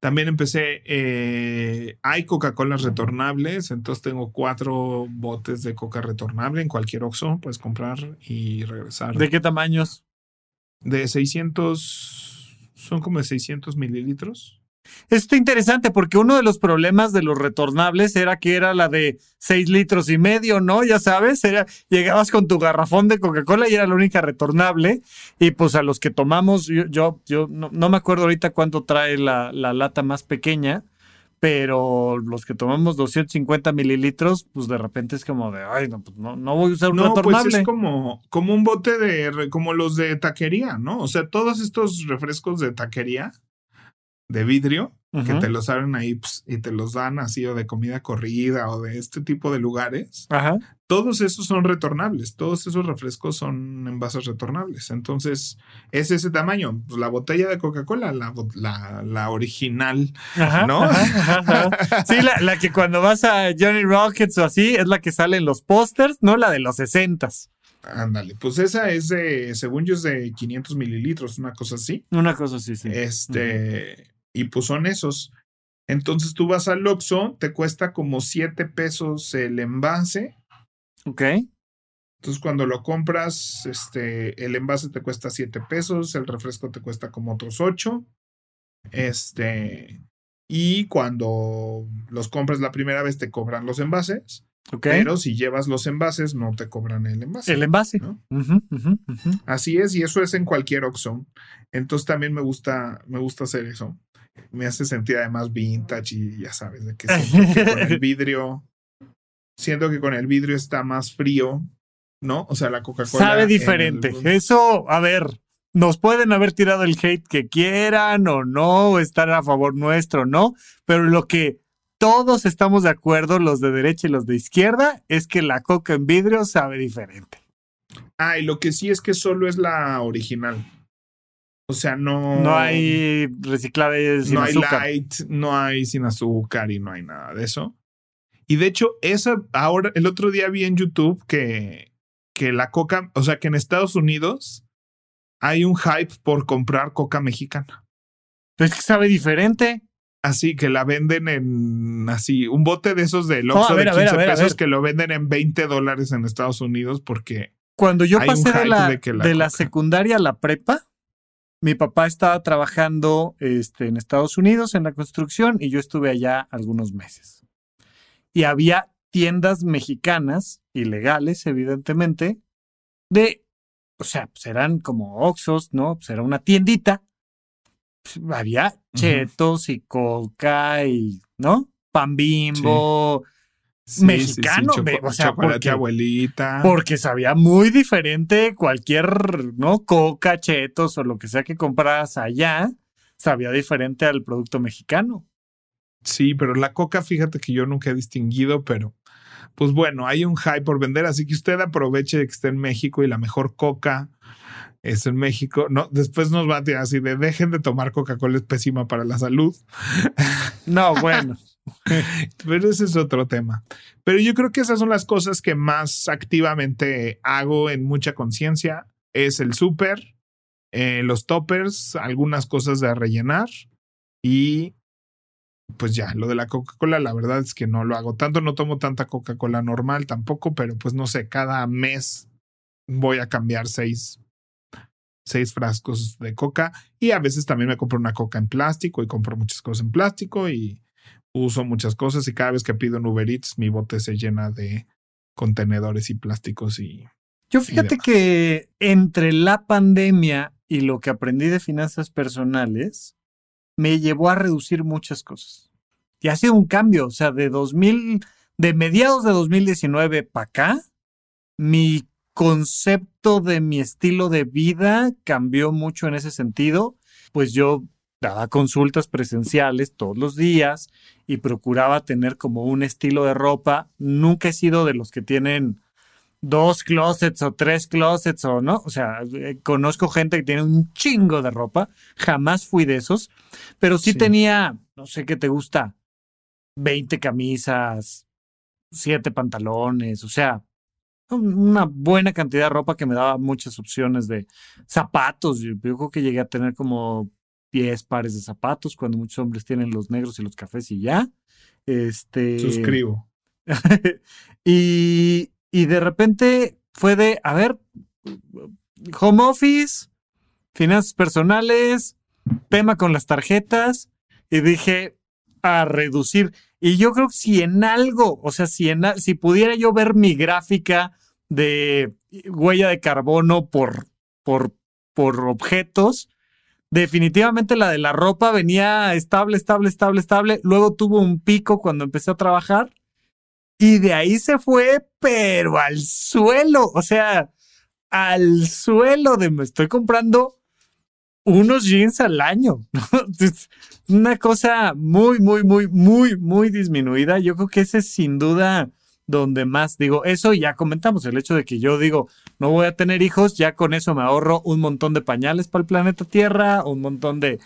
También empecé, eh, hay Coca-Colas retornables, entonces tengo cuatro botes de Coca retornable en cualquier Oxxo, puedes comprar y regresar. ¿De qué tamaños? De 600, son como de 600 mililitros. Esto es interesante porque uno de los problemas de los retornables era que era la de seis litros y medio, ¿no? Ya sabes, era, llegabas con tu garrafón de Coca-Cola y era la única retornable. Y pues a los que tomamos, yo, yo, yo no, no me acuerdo ahorita cuánto trae la, la lata más pequeña, pero los que tomamos 250 mililitros, pues de repente es como de, ay, no, pues no, no voy a usar un No, pues retornable. es como, como un bote de, como los de taquería, ¿no? O sea, todos estos refrescos de taquería, de vidrio, que te los abren ahí pues, y te los dan así o de comida corrida o de este tipo de lugares, Ajá. todos esos son retornables, todos esos refrescos son envases retornables. Entonces, es ese tamaño. Pues la botella de Coca-Cola, la, la, la original, Ajá, ¿no? ajá. Sí, la, la que cuando vas a Johnny Rockets o así es la que sale en los pósters, no la de los 60 Ándale, pues esa es de, según yo, es de 500 mililitros, una cosa así. Una cosa así, sí. Este, y pues son esos. Entonces tú vas al Oxxo, te cuesta como 7 pesos el envase. Ok. Entonces cuando lo compras, este, el envase te cuesta 7 pesos, el refresco te cuesta como otros 8. Este, y cuando los compras la primera vez te cobran los envases. Pero si llevas los envases, no te cobran el envase. El envase. Así es, y eso es en cualquier Oxxo. Entonces también me gusta, me gusta hacer eso. Me hace sentir además vintage y ya sabes, de que, que con el vidrio, siento que con el vidrio está más frío, ¿no? O sea, la Coca-Cola. Sabe diferente. Eso, a ver, nos pueden haber tirado el hate que quieran o no, o estar a favor nuestro, ¿no? Pero lo que todos estamos de acuerdo, los de derecha y los de izquierda, es que la coca en vidrio sabe diferente. Ah, y lo que sí es que solo es la original. O sea, no. No hay reciclable sin no azúcar. No hay light, no hay sin azúcar y no hay nada de eso. Y de hecho, esa ahora, el otro día vi en YouTube que, que la coca, o sea, que en Estados Unidos hay un hype por comprar coca mexicana. Pero es que sabe diferente. Así que la venden en así, un bote de esos de Oxxo de 15 pesos que lo venden en 20 dólares en Estados Unidos porque. Cuando yo pasé de la, de, la, secundaria a la prepa, mi papá estaba trabajando este, en Estados Unidos en la construcción y yo estuve allá algunos meses. Y había tiendas mexicanas, ilegales, evidentemente, de, o sea, pues eran como Oxxos, ¿no? Pues era una tiendita pues, había chetos y coca y, ¿no? Pan bimbo. Mexicano, o sea, porque, abuelita. Porque sabía muy diferente cualquier, ¿no? Coca, chetos o lo que sea que compraras allá, sabía diferente al producto mexicano. Sí, pero la coca, fíjate que yo nunca he distinguido, pero pues bueno, hay un hype por vender, así que usted aproveche de que esté en México y la mejor coca es en México. No, después nos va a tirar así de dejen de tomar Coca-Cola, es pésima para la salud. No, bueno. Pero ese es otro tema. Pero yo creo que esas son las cosas que más activamente hago en mucha conciencia. Es el súper, eh, los toppers, algunas cosas de rellenar y pues ya, lo de la Coca-Cola, la verdad es que no lo hago tanto, no tomo tanta Coca-Cola normal tampoco, pero pues no sé, cada mes voy a cambiar seis seis frascos de coca y a veces también me compro una coca en plástico y compro muchas cosas en plástico y uso muchas cosas y cada vez que pido un Uber Eats mi bote se llena de contenedores y plásticos y... Yo fíjate que entre la pandemia y lo que aprendí de finanzas personales me llevó a reducir muchas cosas. Y ha sido un cambio, o sea, de 2000, de mediados de 2019 para acá, mi concepto de mi estilo de vida cambió mucho en ese sentido, pues yo daba consultas presenciales todos los días y procuraba tener como un estilo de ropa. Nunca he sido de los que tienen dos closets o tres closets o no. O sea, eh, conozco gente que tiene un chingo de ropa. Jamás fui de esos, pero sí, sí. tenía, no sé qué te gusta, 20 camisas, 7 pantalones, o sea, una buena cantidad de ropa que me daba muchas opciones de zapatos. Yo, creo que llegué a tener como 10 pares de zapatos cuando muchos hombres tienen los negros y los cafés y ya. Este. Suscribo. y, y de repente fue de, a ver, home office, finanzas personales, tema con las tarjetas. Y dije, a reducir. Y yo creo que si en algo, o sea, si, en, si pudiera yo ver mi gráfica de huella de carbono por, por, por objetos, definitivamente la de la ropa venía estable, estable, estable, estable. Luego tuvo un pico cuando empecé a trabajar y de ahí se fue, pero al suelo, o sea, al suelo de me estoy comprando unos jeans al año. Una cosa muy, muy, muy, muy, muy disminuida. Yo creo que ese es sin duda donde más digo, eso ya comentamos, el hecho de que yo digo, no voy a tener hijos, ya con eso me ahorro un montón de pañales para el planeta Tierra, un montón de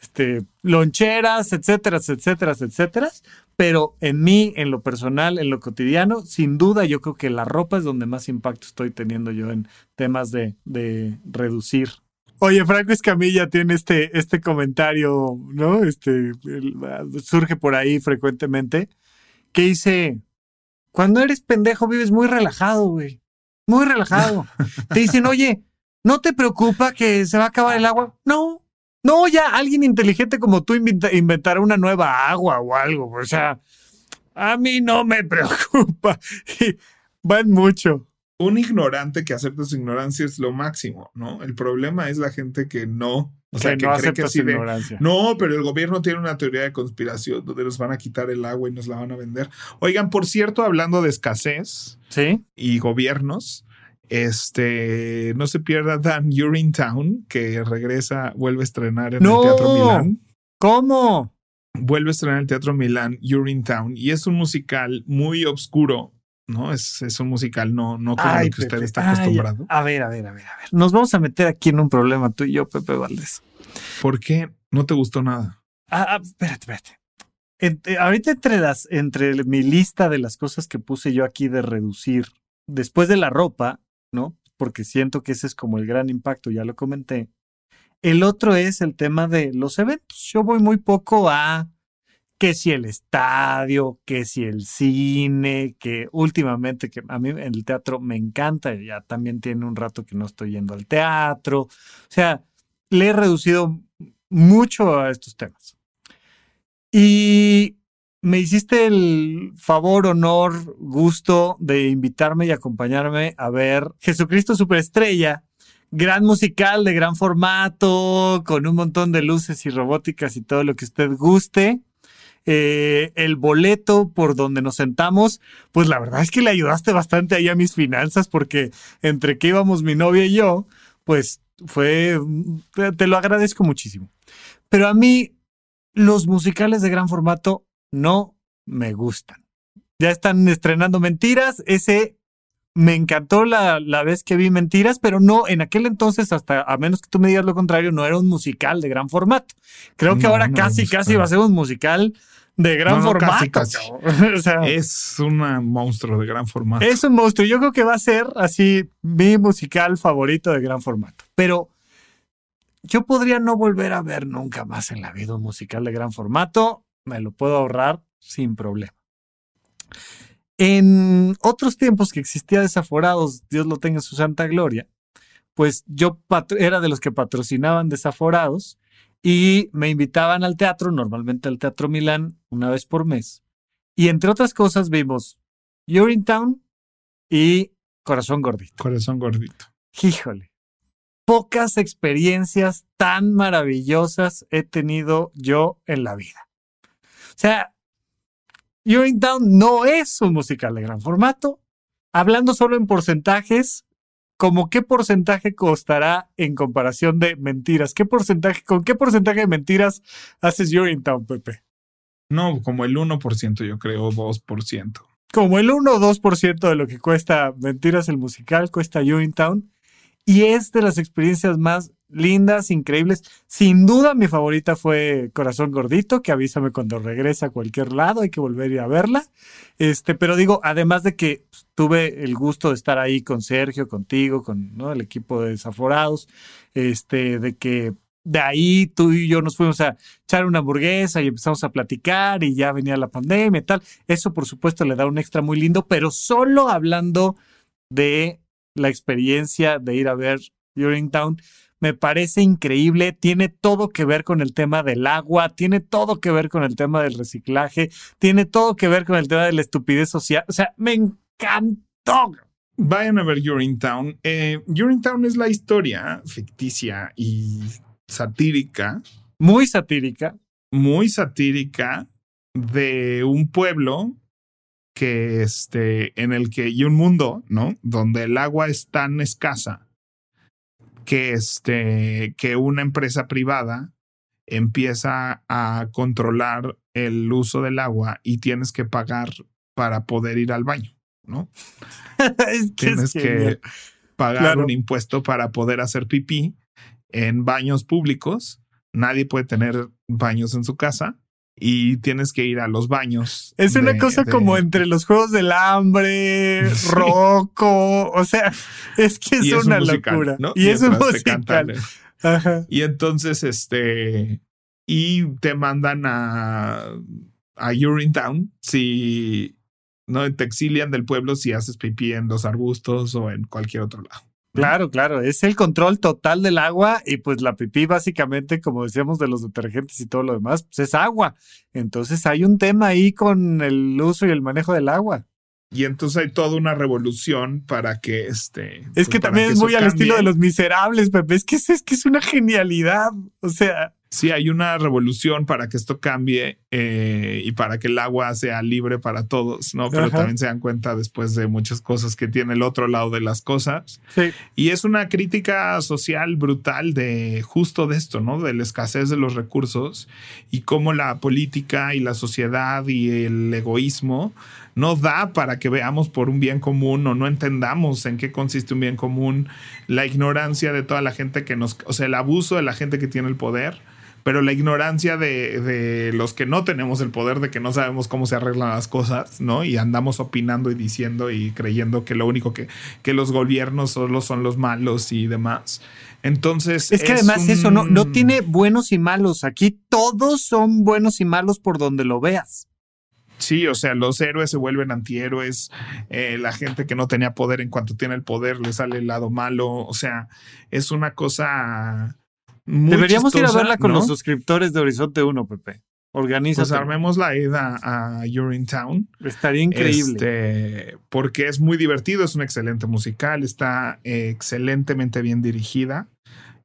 este, loncheras, etcétera, etcétera, etcétera. Pero en mí, en lo personal, en lo cotidiano, sin duda yo creo que la ropa es donde más impacto estoy teniendo yo en temas de, de reducir Oye, Franco Escamilla tiene este, este comentario, ¿no? Este surge por ahí frecuentemente. Que dice: Cuando eres pendejo, vives muy relajado, güey. Muy relajado. Te dicen, oye, ¿no te preocupa que se va a acabar el agua? No. No, ya alguien inteligente como tú inventará una nueva agua o algo. O sea, A mí no me preocupa. Van mucho. Un ignorante que acepta su ignorancia es lo máximo, ¿no? El problema es la gente que no. O sea, que que, no cree que acepta así su de, ignorancia. No, pero el gobierno tiene una teoría de conspiración donde nos van a quitar el agua y nos la van a vender. Oigan, por cierto, hablando de escasez ¿Sí? y gobiernos, este, no se pierdan Urinetown, que regresa, vuelve a estrenar en ¡No! el Teatro Milán. ¿Cómo? Vuelve a estrenar en el Teatro Milán Urinetown y es un musical muy oscuro, ¿no? Es, es un musical no, no como Ay, lo que usted está Ay, acostumbrado. a ver, a ver, a ver, a ver. Nos vamos a meter aquí en un problema tú y yo, Pepe Valdés. ¿Por qué no te gustó nada? Ah, ah, espérate, espérate. Ent- ahorita entre las, entre mi lista de las cosas que puse yo aquí de reducir, después de la ropa, ¿no? Porque siento que ese es como el gran impacto, ya lo comenté. El otro es el tema de los eventos. Yo voy muy poco a que si el estadio, que si el cine, que últimamente, que a mí el teatro me encanta, ya también tiene un rato que no estoy yendo al teatro. O sea, le he reducido mucho a estos temas. Y me hiciste el favor, honor, gusto de invitarme y acompañarme a ver Jesucristo Superestrella, gran musical de gran formato, con un montón de luces y robóticas y todo lo que usted guste. Eh, el boleto por donde nos sentamos, pues la verdad es que le ayudaste bastante ahí a mis finanzas porque entre que íbamos mi novia y yo, pues fue, te, te lo agradezco muchísimo. Pero a mí los musicales de gran formato no me gustan. Ya están estrenando Mentiras, ese me encantó la, la vez que vi Mentiras, pero no, en aquel entonces, hasta a menos que tú me digas lo contrario, no era un musical de gran formato. Creo que No, ahora no casi, casi va a ser un musical de gran formato. casi, casi. cabrón. O sea, Es un monstruo de gran formato. es un monstruo. Yo creo que va a ser así mi musical favorito de gran formato. Pero yo podría no volver a ver nunca más en la vida un musical de gran formato. Me lo puedo ahorrar sin problema. En otros tiempos que existía Desaforados, Dios lo tenga en su santa gloria, pues yo era de los que patrocinaban Desaforados y me invitaban al teatro, normalmente al Teatro Milán, una vez por mes. Y entre otras cosas vimos Urinetown y Corazón Gordito. Corazón gordito. Híjole, pocas experiencias tan maravillosas he tenido yo en la vida. O sea, Urinetown no es un musical de gran formato. Hablando solo en porcentajes, ¿como qué porcentaje costará en comparación de mentiras? ¿Qué porcentaje, ¿Con qué porcentaje de mentiras haces Urinetown, Pepe? No, como el 1%, yo creo, 2%. como el 1 o 2% de lo que cuesta Mentiras el musical, cuesta Urinetown. Y es de las experiencias más lindas, increíbles. Sin duda, mi favorita fue Corazón Gordito, que avísame cuando regrese a cualquier lado, hay que volver a verla. Este, pero digo, además de que pues, tuve el gusto de estar ahí con Sergio, contigo, con el equipo de Desaforados, este, de que de ahí tú y yo nos fuimos a echar una hamburguesa y empezamos a platicar y ya venía la pandemia y tal. Eso, por supuesto, le da un extra muy lindo, pero solo hablando de la experiencia de ir a ver Urinetown, me parece increíble. Tiene todo que ver con el tema del agua, tiene todo que ver con el tema del reciclaje, tiene todo que ver con el tema de la estupidez social. O sea, me encantó. Vayan a ver Urinetown. Eh, Urinetown es la historia ficticia y satírica, Muy satírica. muy satírica de un pueblo que este en el que y un mundo, ¿no? Donde el agua es tan escasa que este que una empresa privada empieza a controlar el uso del agua y tienes que pagar para poder ir al baño, ¿no? es que Tienes es que pagar Claro. un impuesto para poder hacer pipí en baños públicos. Nadie puede tener baños en su casa y tienes que ir a los baños. Es una cosa de- como entre los juegos del hambre, Sí. Rocco, o sea, es que es, y una musical, locura. ¿no? Y, es un musical. cantan. Ajá. Y entonces, este, y te mandan a, a Urinetown si no te exilian del pueblo si haces pipí en los arbustos o en cualquier otro lado. Claro, claro, es el control total del agua y pues la pipí básicamente, como decíamos de los detergentes y todo lo demás, pues es agua. Entonces hay un tema ahí con el uso y el manejo del agua. Y entonces hay toda una revolución para que este. Es pues, que para también es muy al estilo de los miserables, Pepe. Es que es, es que es una genialidad. O sea, Sí, hay una revolución para que esto cambie eh, y para que el agua sea libre para todos, ¿no? Pero Ajá. también se dan cuenta después de muchas cosas que tiene el otro lado de las cosas. sí. Y es una crítica social brutal de justo de esto, ¿no? De la escasez de los recursos y cómo la política y la sociedad y el egoísmo no da para que veamos por un bien común o no entendamos en qué consiste un bien común, la ignorancia de toda la gente que nos, o sea, el abuso de la gente que tiene el poder. Pero la ignorancia de, de los que no tenemos el poder, de que no sabemos cómo se arreglan las cosas, ¿no? Y andamos opinando y diciendo y creyendo que lo único que, que los gobiernos solo son los malos y demás. Entonces. Es que además eso no, no tiene buenos y malos. Aquí todos son buenos y malos por donde lo veas. Sí, o sea, los héroes se vuelven antihéroes. eh, la gente que no tenía poder, en cuanto tiene el poder, le sale el lado malo. O sea, es una cosa. Muy Deberíamos ir a verla con ¿no? los suscriptores de Horizonte 1, Pepe. Organiza. Pues armemos la ida a Urinetown. Estaría increíble. Este, porque es muy divertido, es un excelente musical, está excelentemente bien dirigida.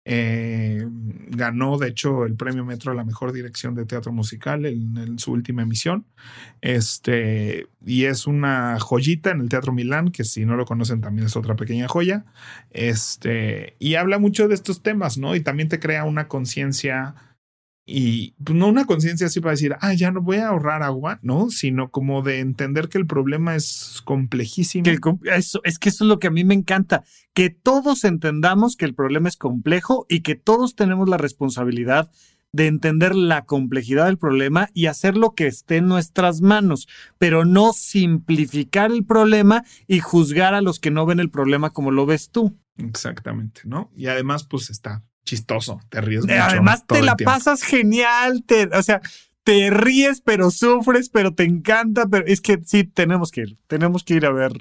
Eh, ganó, de hecho, el premio Metro a la mejor dirección de teatro musical en, su última emisión. Este, y es una joyita en el Teatro Milán, que si no lo conocen también es otra pequeña joya. Este, y habla mucho de estos temas, ¿no? Y también te crea una conciencia y pues, no una conciencia así para decir, ah, ya no voy a ahorrar agua, ¿no? Sino como de entender que el problema es complejísimo. Que eso, es que eso es lo que a mí me encanta, que todos entendamos que el problema es complejo y que todos tenemos la responsabilidad de entender la complejidad del problema y hacer lo que esté en nuestras manos, pero no simplificar el problema y juzgar a los que no ven el problema como lo ves tú. Exactamente, ¿no? Y además, pues está chistoso, te ríes Eh, mucho. Además te la pasas genial, te, o sea, te ríes, pero sufres, pero te encanta, pero es que sí, tenemos que ir, tenemos que ir a ver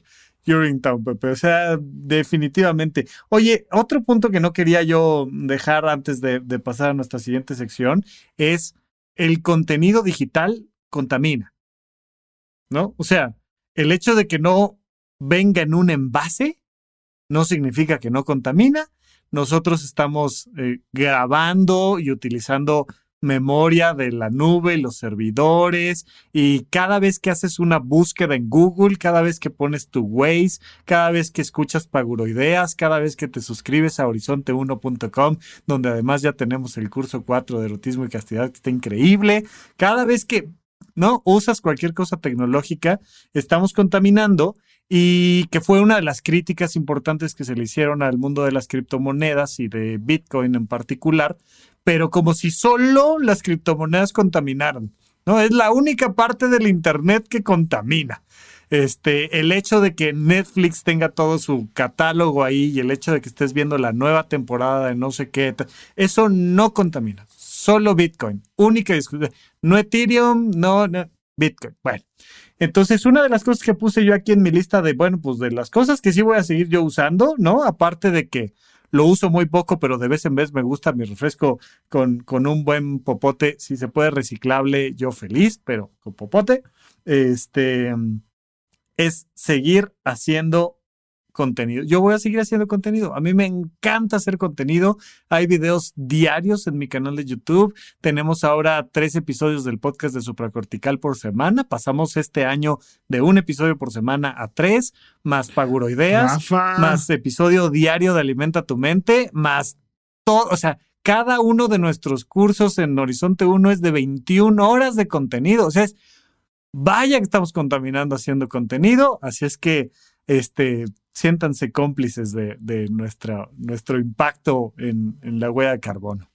Urinetown, Pepe, o sea, definitivamente. Oye, otro punto que no quería yo dejar antes de, de pasar a nuestra siguiente sección es el contenido digital contamina, ¿no? O sea, el hecho de que no venga en un envase no significa que no contamina, nosotros estamos eh, grabando y utilizando memoria de la nube, los servidores, y cada vez que haces una búsqueda en Google, cada vez que pones tu Waze, cada vez que escuchas Paguroideas, cada vez que te suscribes a horizonte1.com, donde además ya tenemos el curso 4 de erotismo y castidad que está increíble, cada vez que no usas cualquier cosa tecnológica, estamos contaminando y que fue una de las críticas importantes que se le hicieron al mundo de las criptomonedas y de Bitcoin en particular, pero como si solo las criptomonedas contaminaran. No, es la única parte del Internet que contamina. Este, el hecho de que Netflix tenga todo su catálogo ahí y el hecho de que estés viendo la nueva temporada de no sé qué, eso no contamina. Solo Bitcoin. Única discusión. No Ethereum, no, Bitcoin. Bueno. Entonces, una de las cosas que puse yo aquí en mi lista de, bueno, pues de las cosas que sí voy a seguir yo usando, ¿no? Aparte de que lo uso muy poco, pero de vez en vez me gusta mi refresco con, con un buen popote. Si se puede reciclable, yo feliz, pero con popote. Este es seguir haciendo contenido. Yo voy a seguir haciendo contenido. A mí me encanta hacer contenido. Hay videos diarios en mi canal de YouTube. Tenemos ahora tres episodios del podcast de Supracortical por semana. Pasamos este año de un episodio por semana a tres, más Paguroideas, Rafa, más episodio diario de Alimenta tu Mente, más todo, o sea, cada uno de nuestros cursos en Horizonte 1 es de 21 horas de contenido. O sea, es, vaya que estamos contaminando haciendo contenido. Así es que, este, siéntanse cómplices de, de nuestra, nuestro impacto en, en la huella de carbono.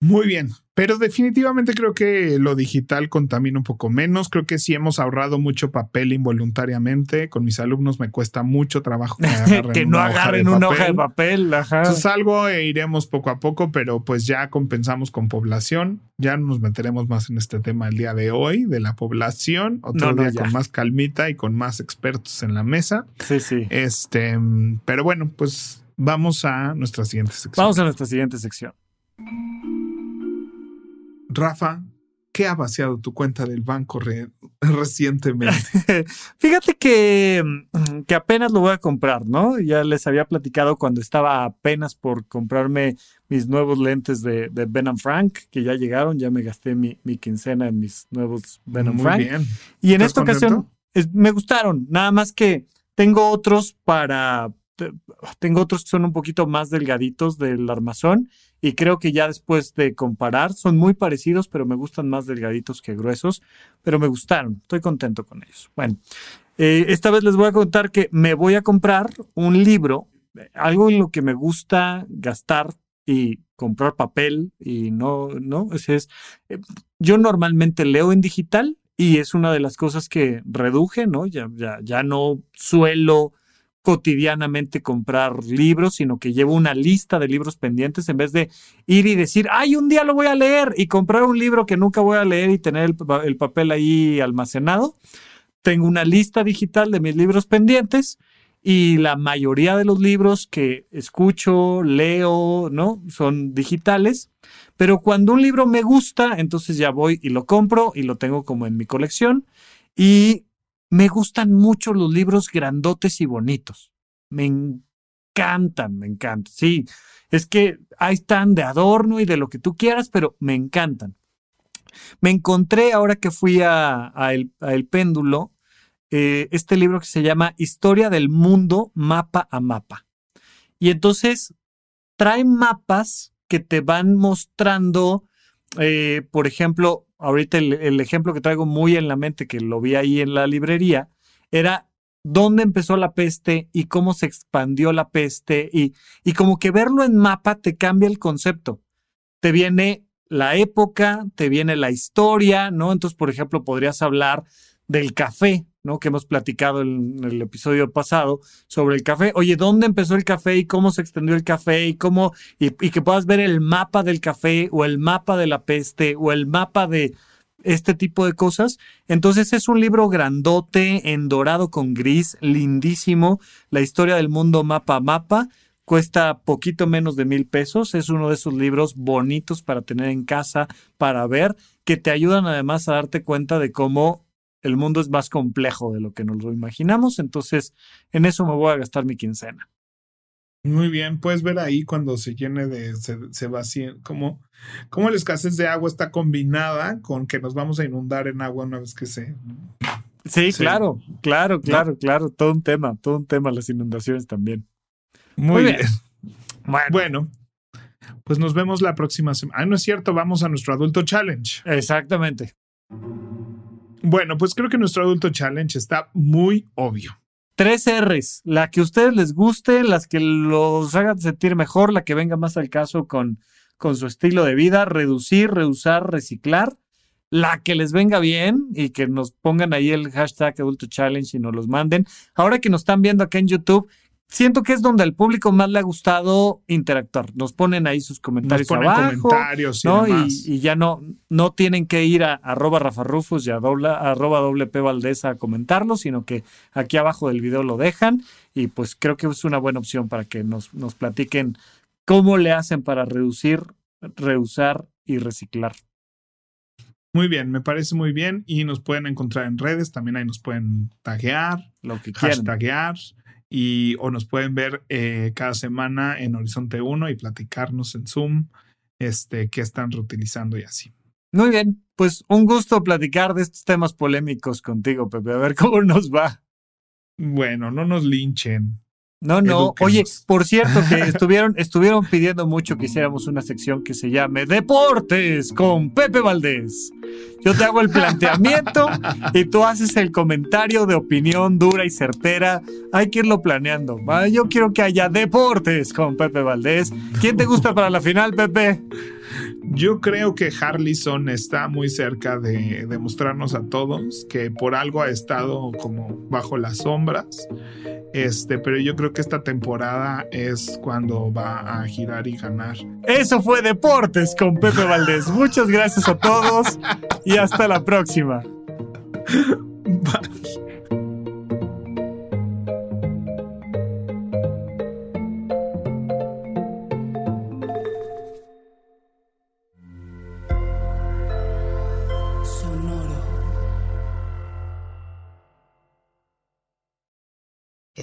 Muy bien, Pero definitivamente creo que lo digital contamina un poco menos. Creo que sí hemos ahorrado mucho papel involuntariamente. Con mis alumnos me cuesta mucho trabajo que, agarren que no hoja agarren una papel. hoja de papel. Ajá. Entonces algo e iremos poco a poco, pero pues ya compensamos con población. Ya nos meteremos más en este tema el día de hoy, de la población. Otro No, no, día ya. con más calmita y con más expertos en la mesa. Sí, sí. Este, pero bueno, pues vamos a nuestra siguiente sección. Vamos a nuestra siguiente sección. Rafa, ¿qué ha vaciado tu cuenta del banco re- recientemente? Fíjate que, mm, que apenas lo voy a comprar, ¿no? Ya les había platicado cuando estaba apenas por comprarme mis nuevos lentes de, de Ben Frank, que ya llegaron, ya me gasté mi, mi quincena en mis nuevos Ben Muy Frank. bien. Y en ¿Estás esta ocasión es- me gustaron, nada más que tengo otros para, tengo otros que son un poquito más delgaditos del armazón y creo que ya después de comparar son muy parecidos, pero me gustan más delgaditos que gruesos, pero me gustaron, estoy contento con ellos. Bueno, eh, esta vez les voy a contar que me voy a comprar un libro, algo en lo que me gusta gastar y comprar papel y no, no, ese es, eh, yo normalmente leo en digital y es una de las cosas que reduje, ¿no? Ya, ya, ya no suelo cotidianamente comprar libros, sino que llevo una lista de libros pendientes en vez de ir y decir, ay, un día lo voy a leer y comprar un libro que nunca voy a leer y tener el, pa- el papel ahí almacenado. Tengo una lista digital de mis libros pendientes y la mayoría de los libros que escucho, leo, ¿no? Son digitales. Pero cuando un libro me gusta, entonces ya voy y lo compro y lo tengo como en mi colección. Y me gustan mucho los libros grandotes y bonitos. Me encantan, me encantan. Sí, es que ahí están de adorno y de lo que tú quieras, pero me encantan. Me encontré ahora que fui a, El Péndulo eh, este libro que se llama Historia del Mundo Mapa a Mapa. Y entonces trae mapas que te van mostrando, eh, por ejemplo, ahorita el, ejemplo que traigo muy en la mente, que lo vi ahí en la librería, era dónde empezó la peste y cómo se expandió la peste y, y como que verlo en mapa te cambia el concepto. Te viene la época, te viene la historia, ¿no? Entonces, por ejemplo, podrías hablar del café, Que hemos platicado en el episodio pasado sobre el café. Oye, ¿dónde empezó el café y cómo se extendió el café y cómo, y, y que puedas ver el mapa del café o el mapa de la peste o el mapa de este tipo de cosas. Entonces es un libro grandote, en dorado con gris, lindísimo, la historia del mundo mapa a mapa. Cuesta poquito menos de mil pesos. Es uno de esos libros bonitos para tener en casa, para ver, que te ayudan además a darte cuenta de cómo el mundo es más complejo de lo que nos lo imaginamos. Entonces, en eso me voy a gastar mi quincena. Muy bien, puedes ver ahí cuando se llene de, se, se vacíe, cómo, cómo la escasez de agua está combinada con que nos vamos a inundar en agua una vez que se... Sí, Sí. claro, claro, claro, claro. Todo un tema, todo un tema, las inundaciones también. Muy, Muy bien. bien. Bueno, Bueno, pues nos vemos la próxima semana. Ah, no es cierto, vamos a nuestro adulto challenge. exactamente. Bueno, pues creo que nuestro adulto challenge está muy obvio. Tres R's, la que a ustedes les guste, las que los hagan sentir mejor, la que venga más al caso con, con su estilo de vida, reducir, reusar, reciclar, la que les venga bien y que nos pongan ahí el hashtag adulto challenge y nos los manden. Ahora que nos están viendo acá en YouTube, siento que es donde al público más le ha gustado interactuar. Nos ponen ahí sus Nos comentarios ponen abajo. comentarios y ¿no? demás. Y, y ya no, no tienen que ir a arroba Rafa Rufus y a doble, arroba doble P Valdés a comentarlo, sino que aquí abajo del video lo dejan y pues creo que es una buena opción para que nos, nos platiquen cómo le hacen para reducir, reusar y reciclar. Muy bien, me parece muy bien. Y nos pueden encontrar en redes, también ahí nos pueden taguear, Lo que quieran. hashtaguear. Y, o nos pueden ver eh, cada semana en Horizonte 1 y platicarnos en Zoom este, qué están reutilizando y así. Muy bien, pues un gusto platicar de estos temas polémicos contigo, Pepe. A ver cómo nos va. Bueno, no nos linchen. No, no. Edúquenos. Oye, por cierto, que estuvieron, estuvieron pidiendo mucho que hiciéramos una sección que se llame Deportes con Pepe Valdés. Yo te hago el planteamiento y tú haces el comentario de opinión dura y certera. Hay que irlo planeando. ¿va? Yo quiero que haya deportes con Pepe Valdés. ¿Quién te gusta para la final, Pepe? Yo creo que Harlison está muy cerca de demostrarnos a todos que por algo ha estado como bajo las sombras. Este, pero yo creo que esta temporada es cuando va a girar y ganar. Eso fue Deportes con Pepe Valdés. Muchas gracias a todos y hasta la próxima.